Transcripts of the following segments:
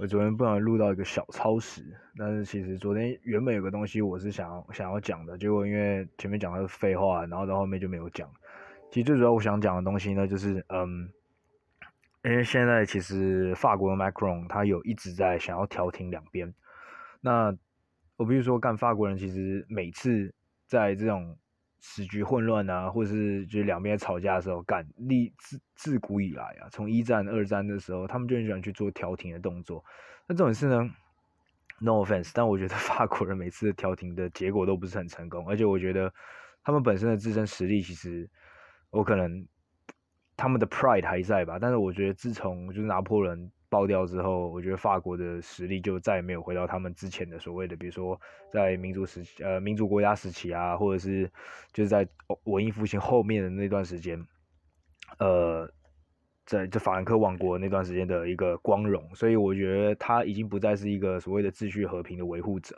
我昨天不小心录到一个小超时，但是其实昨天原本有个东西我是想要想要讲的，结果因为前面讲的是废话，然后到后面就没有讲。其实最主要我想讲的东西呢，就是嗯，因为现在其实法国的 Macron 他有一直在想要调停两边。那我比如说，干法国人其实每次在这种时局混乱啊，或者是就是两边吵架的时候，干立自自古以来啊，从一战、二战的时候，他们就很喜欢去做调停的动作。那这种事呢，no offense，但我觉得 法国人每次调停的结果都不是很成功，而且我觉得他们本身的自身实力，其实我可能他们的 pride 还在吧，但是我觉得自从就是拿破仑。爆掉之后，我觉得法国的实力就再也没有回到他们之前的所谓的，比如说在民族时期，呃，民族国家时期啊，或者是就是在文艺复兴后面的那段时间，呃，在这法兰克王国那段时间的一个光荣。所以我觉得他已经不再是一个所谓的秩序和平的维护者。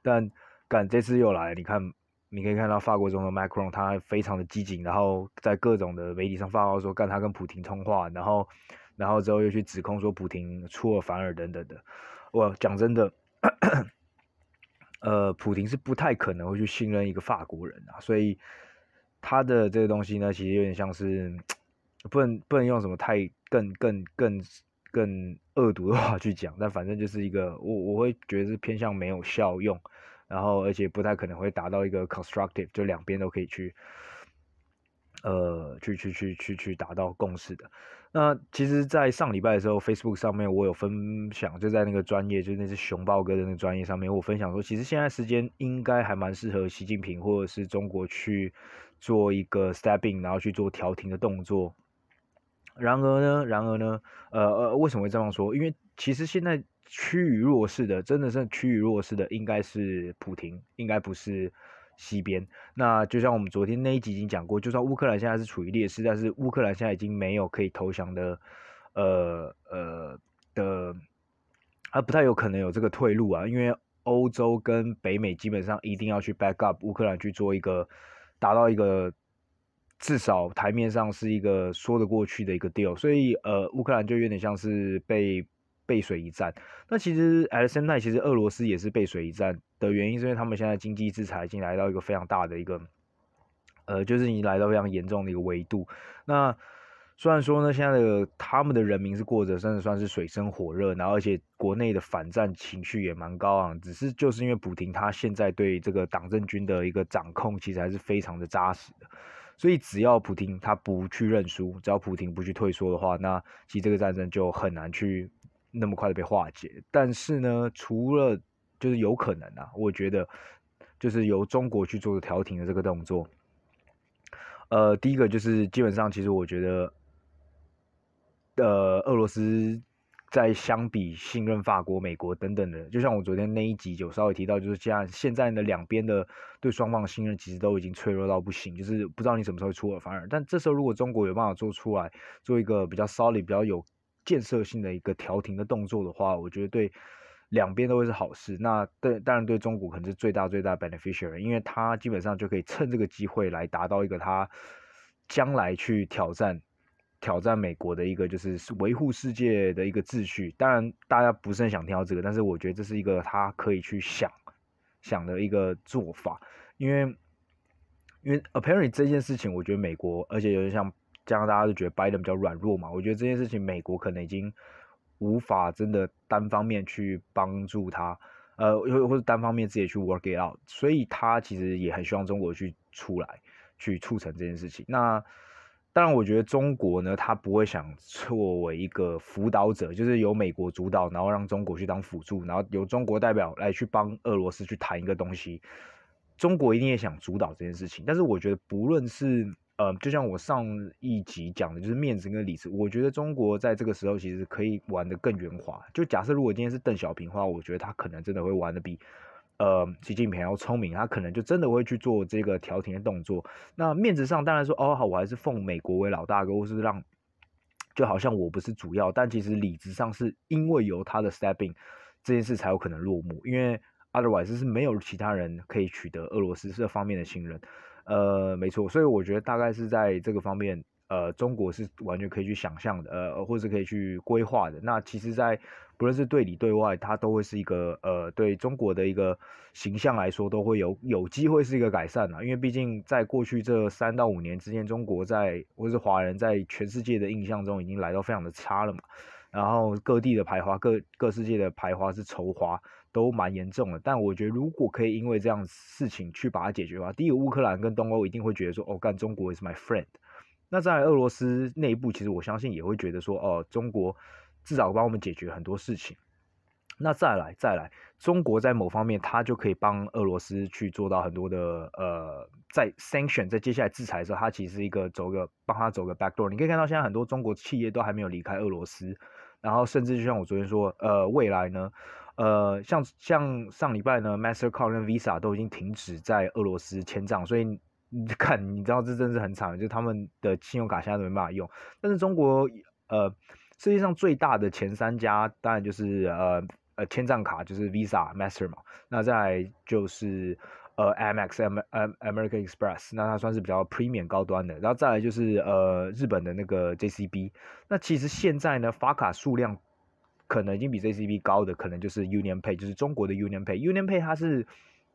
但干这次又来，你看，你可以看到法国总统 Macron 他非常的激进，然后在各种的媒体上发号说，干他跟普廷通话，然后。然后之后又去指控说普廷出尔反尔等等的，我讲真的，呃，普廷是不太可能会去信任一个法国人啊，所以他的这个东西呢，其实有点像是不能不能用什么太更更更更恶毒的话去讲，但反正就是一个我我会觉得是偏向没有效用，然后而且不太可能会达到一个 constructive，就两边都可以去。呃，去去去去去达到共识的。那其实，在上礼拜的时候，Facebook 上面我有分享，就在那个专业，就是那只熊抱哥的那个专业上面，我分享说，其实现在时间应该还蛮适合习近平或者是中国去做一个 stepping，然后去做调停的动作。然而呢，然而呢，呃呃，为什么会这样说？因为其实现在趋于弱势的，真的是趋于弱势的，应该是普廷，应该不是。西边，那就像我们昨天那一集已经讲过，就算乌克兰现在是处于劣势，但是乌克兰现在已经没有可以投降的，呃呃的，它不太有可能有这个退路啊，因为欧洲跟北美基本上一定要去 back up 乌克兰去做一个达到一个至少台面上是一个说得过去的一个 deal，所以呃乌克兰就有点像是被。背水一战，那其实 at the same time，其实俄罗斯也是背水一战的原因，是因为他们现在经济制裁已经来到一个非常大的一个，呃，就是已经来到非常严重的一个维度。那虽然说呢，现在的他们的人民是过着真的算是水深火热，然后而且国内的反战情绪也蛮高昂，只是就是因为普廷他现在对这个党政军的一个掌控，其实还是非常的扎实的，所以只要普廷他不去认输，只要普廷不去退缩的话，那其实这个战争就很难去。那么快的被化解，但是呢，除了就是有可能啊，我觉得就是由中国去做调停的这个动作，呃，第一个就是基本上其实我觉得，呃，俄罗斯在相比信任法国、美国等等的，就像我昨天那一集就稍微提到，就是这样，现在的两边的对双方的信任其实都已经脆弱到不行，就是不知道你什么时候会出尔反尔。但这时候如果中国有办法做出来，做一个比较 solid、比较有建设性的一个调停的动作的话，我觉得对两边都会是好事。那对，当然对中国可能是最大最大 beneficiary，因为他基本上就可以趁这个机会来达到一个他将来去挑战挑战美国的一个就是维护世界的一个秩序。当然大家不是很想听到这个，但是我觉得这是一个他可以去想想的一个做法，因为因为 apparently 这件事情，我觉得美国而且有点像。这样大家都觉得拜登比较软弱嘛？我觉得这件事情美国可能已经无法真的单方面去帮助他，呃，或或者单方面自己去 work it out，所以他其实也很希望中国去出来去促成这件事情。那当然，我觉得中国呢，他不会想作为一个辅导者，就是由美国主导，然后让中国去当辅助，然后由中国代表来去帮俄罗斯去谈一个东西。中国一定也想主导这件事情，但是我觉得不论是呃，就像我上一集讲的，就是面子跟里子。我觉得中国在这个时候其实可以玩得更圆滑。就假设如果今天是邓小平的话，我觉得他可能真的会玩得比呃习近平要聪明，他可能就真的会去做这个调停的动作。那面子上当然说哦好，我还是奉美国为老大哥，或是让就好像我不是主要，但其实里子上是因为有他的 stepping 这件事才有可能落幕，因为 otherwise 是没有其他人可以取得俄罗斯这方面的信任。呃，没错，所以我觉得大概是在这个方面，呃中国是完全可以去想象的，呃，或者可以去规划的。那其实，在不论是对里对外，它都会是一个呃对中国的一个形象来说，都会有有机会是一个改善啊。因为毕竟在过去这三到五年之间，中国在或是华人在全世界的印象中已经来到非常的差了嘛。然后各地的排华，各各世界的排华是仇华，都蛮严重的。但我觉得，如果可以因为这样事情去把它解决的话，第一个乌克兰跟东欧一定会觉得说，哦，干中国 is my friend。那在俄罗斯内部，其实我相信也会觉得说，哦，中国至少帮我们解决很多事情。那再来再来，中国在某方面，它就可以帮俄罗斯去做到很多的，呃，在 sanction 在接下来制裁的时候，它其实是一个走个帮他走个 backdoor。你可以看到，现在很多中国企业都还没有离开俄罗斯。然后甚至就像我昨天说，呃，未来呢，呃，像像上礼拜呢，Mastercard 跟 Visa 都已经停止在俄罗斯签账，所以你 看，你知道这真是很惨，就是他们的信用卡现在都没办法用。但是中国，呃，世界上最大的前三家，当然就是呃呃签账卡就是 Visa、Master 嘛，那再就是。呃，Amex、M、M、American Express，那它算是比较 premium 高端的，然后再来就是呃日本的那个 JCB，那其实现在呢发卡数量可能已经比 JCB 高的，可能就是 Union Pay，就是中国的 Union Pay。Union Pay 它是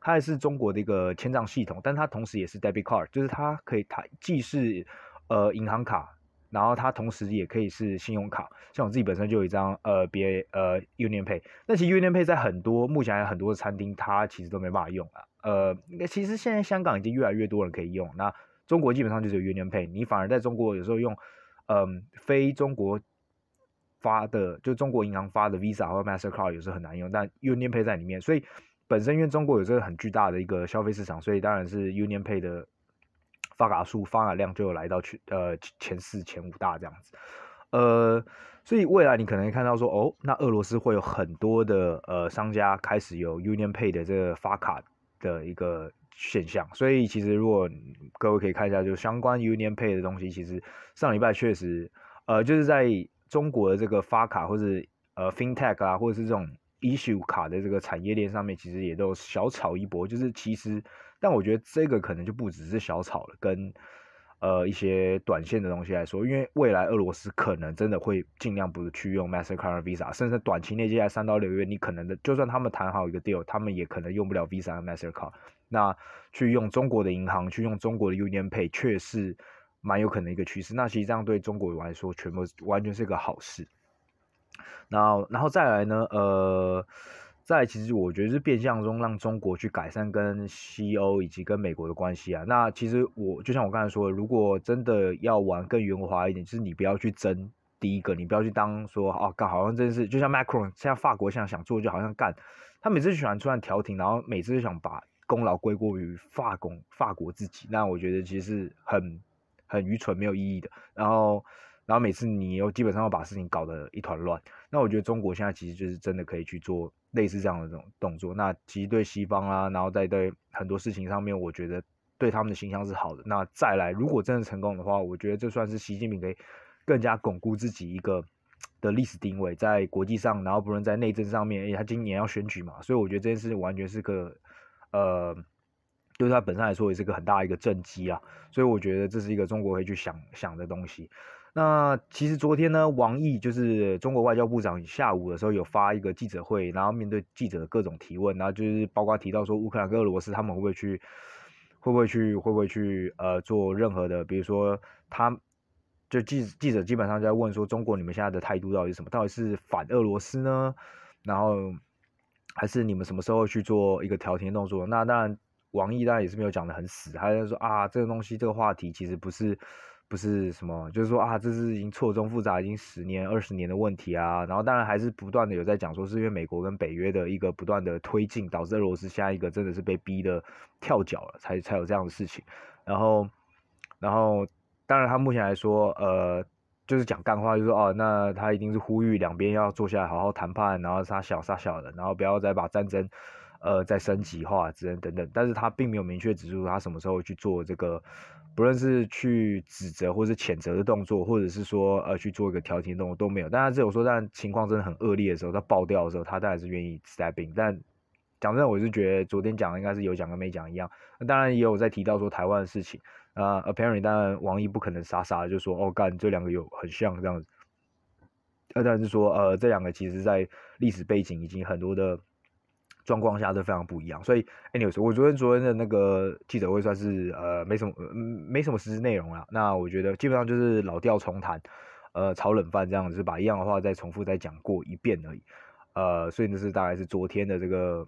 它也是中国的一个签账系统，但它同时也是 debit card，就是它可以它既是呃银行卡。然后它同时也可以是信用卡，像我自己本身就有一张呃别呃 Union Pay，那其实 Union Pay 在很多目前还有很多的餐厅它其实都没办法用啊，呃，其实现在香港已经越来越多人可以用，那中国基本上就是有 Union Pay，你反而在中国有时候用嗯、非中国发的就中国银行发的 Visa 或 Mastercard 有时候很难用，但 Union Pay 在里面，所以本身因为中国有这个很巨大的一个消费市场，所以当然是 Union Pay 的。发卡数、发卡量就来到去呃前四、前五大这样子，呃，所以未来你可能看到说，哦，那俄罗斯会有很多的呃商家开始有 Union Pay 的这个发卡的一个现象，所以其实如果各位可以看一下，就相关 Union Pay 的东西，其实上礼拜确实呃就是在中国的这个发卡或者呃 FinTech 啊，或者是这种 Issue 卡的这个产业链上面，其实也都小炒一波，就是其实。但我觉得这个可能就不只是小炒了，跟呃一些短线的东西来说，因为未来俄罗斯可能真的会尽量不去用 Mastercard、Visa，甚至短期内接下来三到六个月，你可能的就算他们谈好一个 deal，他们也可能用不了 Visa 和 Mastercard。那去用中国的银行，去用中国的 Union Pay，确实蛮有可能一个趋势。那其实这样对中国来说，全部完全是一个好事。然后，然后再来呢，呃。再来，其实我觉得是变相中让中国去改善跟西欧以及跟美国的关系啊。那其实我就像我刚才说的，如果真的要玩更圆滑一点，就是你不要去争第一个，你不要去当说哦干，好像真是就像 Macron，现在法国现在想做就好像干，他每次喜欢出来调停，然后每次就想把功劳归过于法国法国自己。那我觉得其实是很很愚蠢、没有意义的。然后。然后每次你又基本上要把事情搞得一团乱，那我觉得中国现在其实就是真的可以去做类似这样的这种动作。那其实对西方啊，然后在对很多事情上面，我觉得对他们的形象是好的。那再来，如果真的成功的话，我觉得这算是习近平可以更加巩固自己一个的历史定位在国际上，然后不论在内政上面，因为他今年要选举嘛，所以我觉得这件事完全是个呃，对他本身来说也是个很大一个政绩啊。所以我觉得这是一个中国可以去想想的东西。那其实昨天呢，王毅就是中国外交部长，下午的时候有发一个记者会，然后面对记者的各种提问，然后就是包括提到说乌克兰跟俄罗斯他们会不会去，会不会去，会不会去呃做任何的，比如说他就记记者基本上就在问说中国你们现在的态度到底是什么？到底是反俄罗斯呢？然后还是你们什么时候去做一个调停动作？那当然王毅当然也是没有讲得很死，他就说啊这个东西这个话题其实不是。不是什么，就是说啊，这是已经错综复杂，已经十年、二十年的问题啊。然后当然还是不断的有在讲说，是因为美国跟北约的一个不断的推进，导致俄罗斯下一个真的是被逼的跳脚了，才才有这样的事情。然后，然后当然他目前来说，呃，就是讲干话，就是说哦，那他一定是呼吁两边要坐下来好好谈判，然后杀小杀小的，然后不要再把战争。呃，在升级化之类等等，但是他并没有明确指出他什么时候去做这个，不论是去指责或是谴责的动作，或者是说呃去做一个调停动作都没有。但他只有说，但情况真的很恶劣的时候，他爆掉的时候，他当然是愿意 step in。但讲真的，我是觉得昨天讲的应该是有讲跟没讲一样。那当然也有在提到说台湾的事情，啊、，apparently，当然王毅不可能傻傻的就说哦干这两个有很像这样子，呃，但是说呃这两个其实在历史背景已经很多的状况下都非常不一样，所以 anyways 我昨天昨天的那个记者会算是呃没什么、呃、没什么实质内容了，那我觉得基本上就是老调重弹，呃炒冷饭这样子，把一样的话再重复再讲过一遍而已，呃，所以这是大概是昨天的这个，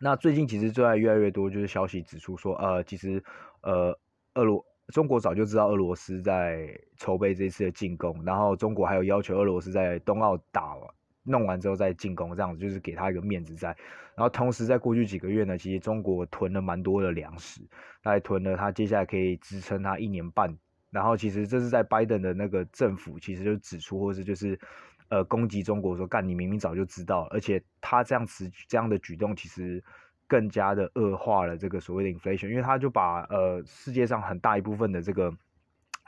那最近其实就在越来越多就是消息指出说呃其实呃。俄罗中国早就知道俄罗斯在筹备这次的进攻，然后中国还有要求俄罗斯在冬奥打弄完之后再进攻，这样子就是给他一个面子在。然后同时在过去几个月呢，其实中国囤了蛮多的粮食，大概囤了他接下来可以支撑他一年半。然后其实这是在拜登的那个政府，其实就指出或是就是呃攻击中国说，干你明明早就知道，而且他这样子这样的举动其实。更加的恶化了这个所谓的 inflation，因为他就把呃世界上很大一部分的这个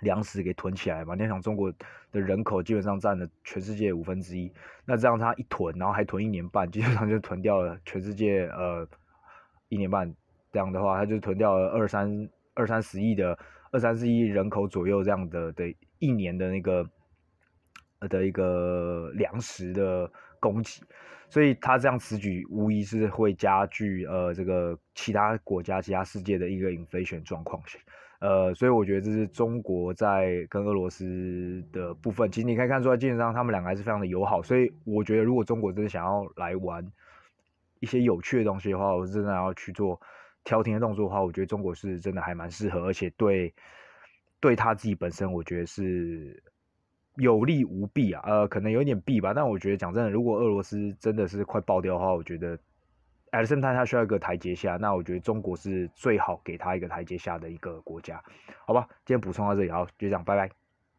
粮食给囤起来嘛。你想中国的人口基本上占了全世界五分之一，那这样他一囤，然后还囤一年半，基本上就囤掉了全世界呃一年半。这样的话，他就囤掉了二三二三十亿的二三十亿人口左右这样的的一年的那个的一个粮食的供给。所以他这样此举无疑是会加剧呃这个其他国家、其他世界的一个 inflation 状况，呃，所以我觉得这是中国在跟俄罗斯的部分，其实你可以看出来，基本上他们两个还是非常的友好。所以我觉得，如果中国真的想要来玩一些有趣的东西的话，我真的要去做调停的动作的话，我觉得中国是真的还蛮适合，而且对对他自己本身，我觉得是。有利无弊啊，呃，可能有点弊吧，但我觉得讲真的，如果俄罗斯真的是快爆掉的话，我觉得 at the same time 他需要一个台阶下，那我觉得中国是最好给他一个台阶下的一个国家，好吧，今天补充到这里，好，就这样，拜拜。